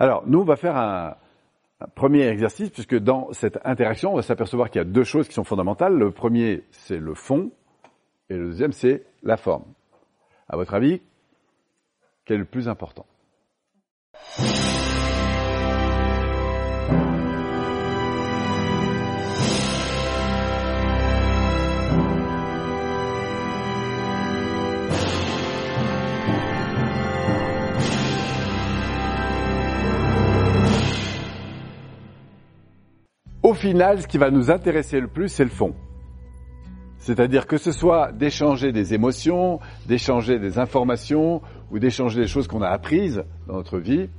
Alors, nous, on va faire un, premier exercice, puisque dans cette interaction, on va s'apercevoir qu'il y a deux choses qui sont fondamentales. Le premier, c'est le fond, et le deuxième, c'est la forme. À votre avis, quel est le plus important? Au final, ce qui va nous intéresser le plus, c'est le fond. C'est-à-dire que ce soit d'échanger des émotions, d'échanger des informations ou d'échanger des choses qu'on a apprises dans notre vie,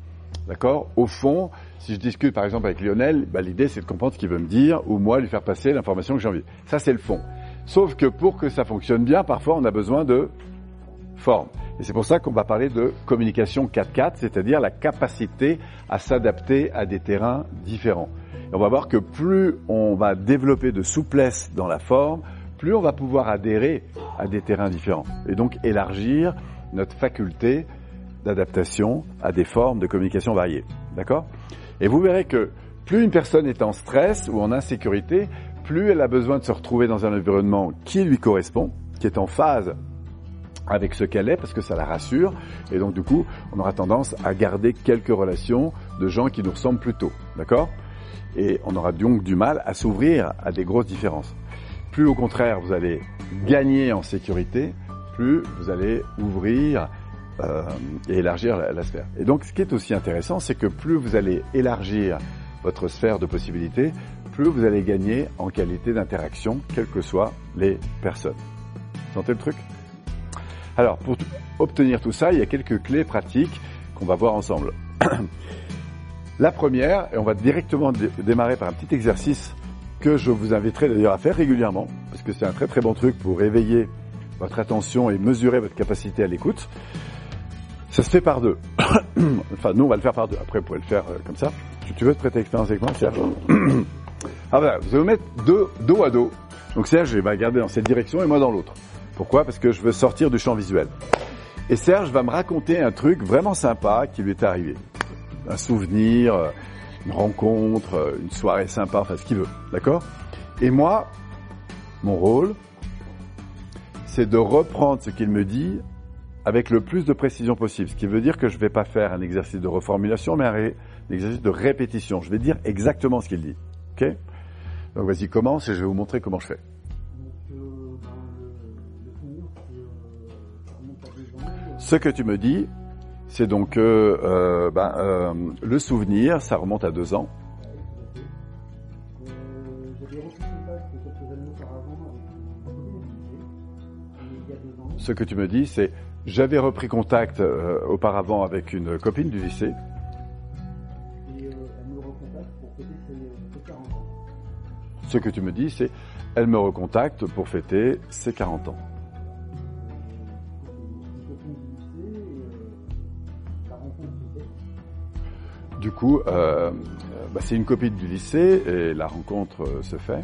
d'accord? Au fond, si je discute par exemple avec Lionel, bah, l'idée c'est de comprendre ce qu'il veut me dire ou moi lui faire passer l'information que j'ai envie. Ça c'est le fond. Sauf que pour que ça fonctionne bien, parfois on a besoin de forme. Et c'est pour ça qu'on va parler de communication 4-4, c'est-à-dire la capacité à s'adapter à des terrains différents. Et on va voir que plus on va développer de souplesse dans la forme, plus on va pouvoir adhérer à des terrains différents. Et donc élargir notre faculté d'adaptation à des formes de communication variées. D'accord? Et vous verrez que plus une personne est en stress ou en insécurité, plus elle a besoin de se retrouver dans un environnement qui lui correspond, qui est en phase avec ce qu'elle est parce que ça la rassure. Et donc du coup on aura tendance à garder quelques relations de gens qui nous ressemblent plutôt, d'accord? Et on aura donc du mal à s'ouvrir à des grosses différences. Plus au contraire vous allez gagner en sécurité, plus vous allez ouvrir euh, et élargir la, la, sphère. Et donc ce qui est aussi intéressant, c'est que plus vous allez élargir votre sphère de possibilités, plus vous allez gagner en qualité d'interaction, quelles que soient les personnes. Sentez le truc? Alors pour obtenir tout ça, il y a quelques clés pratiques qu'on va voir ensemble. la première, et on va directement démarrer par un petit exercice que je vous inviterai d'ailleurs à faire régulièrement, parce que c'est un très très bon truc pour réveiller votre attention et mesurer votre capacité à l'écoute. Ça se fait par deux. enfin, nous, on va le faire par deux. Après, vous pouvez le faire euh, comme ça. Tu, veux te prêter expérience avec moi, Serge Ah ben, vous allez vous mettre deux, dos à dos. Donc Serge, va regarder dans cette direction et moi dans l'autre. Pourquoi? Parce que je veux sortir du champ visuel. Et Serge va me raconter un truc vraiment sympa qui lui est arrivé. Un souvenir, euh, une rencontre, euh, une soirée sympa, enfin ce qu'il veut. D'accord? Et moi, mon rôle, c'est de reprendre ce qu'il me dit avec le plus de précision possible. Ce qui veut dire que je ne vais pas faire un exercice de reformulation, mais un, exercice de répétition. Je vais dire exactement ce qu'il dit. Ok? Donc vas-y, commence et je vais vous montrer comment je fais. Ce que tu me dis, c'est donc que euh, ben, euh, le souvenir, ça remonte à deux ans. Ce que tu me dis, c'est j'avais repris contact euh, auparavant avec une copine du lycée. Et euh, elle me recontacte pour fêter ses, ses 40 ans. Ce que tu me dis, c'est elle me recontacte pour fêter ses 40 ans. Du coup, euh, bah, c'est une copine du lycée et la rencontre euh, se fait.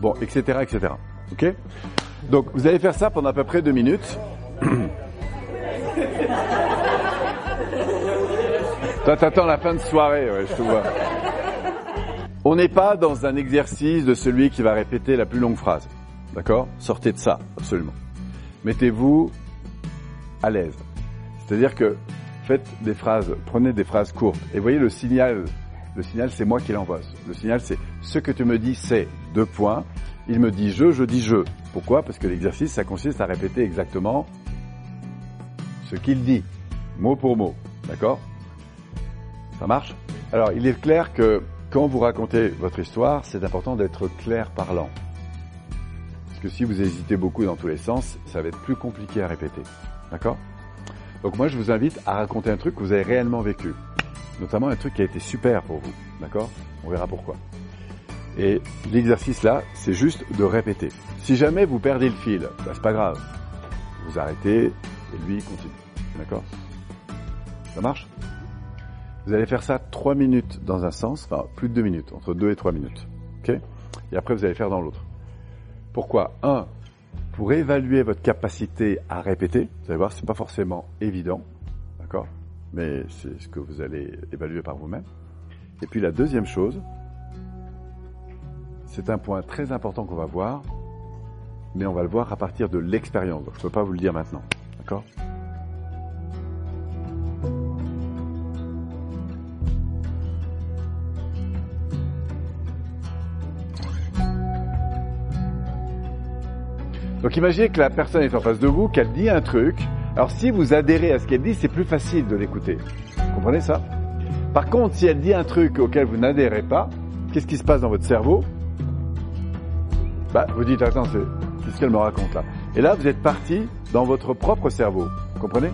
Bon, etc., etc. Ok? Donc, vous allez faire ça pendant à peu près deux minutes. T'attends la fin de soirée, ouais, je te vois. On n'est pas dans un exercice de celui qui va répéter la plus longue phrase. D'accord? Sortez de ça, absolument. Mettez-vous à l'aise. C'est-à-dire que faites des phrases, prenez des phrases courtes. Et voyez le signal. Le signal, c'est moi qui l'envoie. Le signal, c'est ce que tu me dis, c'est deux points. Il me dit je, je dis je. Pourquoi? Parce que l'exercice, ça consiste à répéter exactement ce qu'il dit, mot pour mot. D'accord? Ça marche? Alors, il est clair que quand vous racontez votre histoire, c'est important d'être clair parlant. Parce que si vous hésitez beaucoup dans tous les sens, ça va être plus compliqué à répéter. D'accord? Donc moi, je vous invite à raconter un truc que vous avez réellement vécu. Notamment un truc qui a été super pour vous. D'accord? On verra pourquoi. Et l'exercice là, c'est juste de répéter. Si jamais vous perdez le fil, bah, c'est pas grave. Vous arrêtez et lui continue. D'accord? Ça marche? Vous allez faire ça trois minutes dans un sens, enfin plus de deux minutes, entre deux et trois minutes. Ok? Et après vous allez faire dans l'autre. Pourquoi? Un, pour évaluer votre capacité à répéter. Vous allez voir, c'est pas forcément évident. D'accord? Mais c'est ce que vous allez évaluer par vous-même. Et puis la deuxième chose, c'est un point très important qu'on va voir, mais on va le voir à partir de l'expérience. Donc je ne peux pas vous le dire maintenant. D'accord? Donc imaginez que la personne est en face de vous, qu'elle dit un truc. Alors si vous adhérez à ce qu'elle dit, c'est plus facile de l'écouter. Comprenez ça? Par contre, si elle dit un truc auquel vous n'adhérez pas, qu'est-ce qui se passe dans votre cerveau? Bah, vous dites attends, c'est ce qu'elle me raconte là. Et là, vous êtes parti dans votre propre cerveau. Comprenez?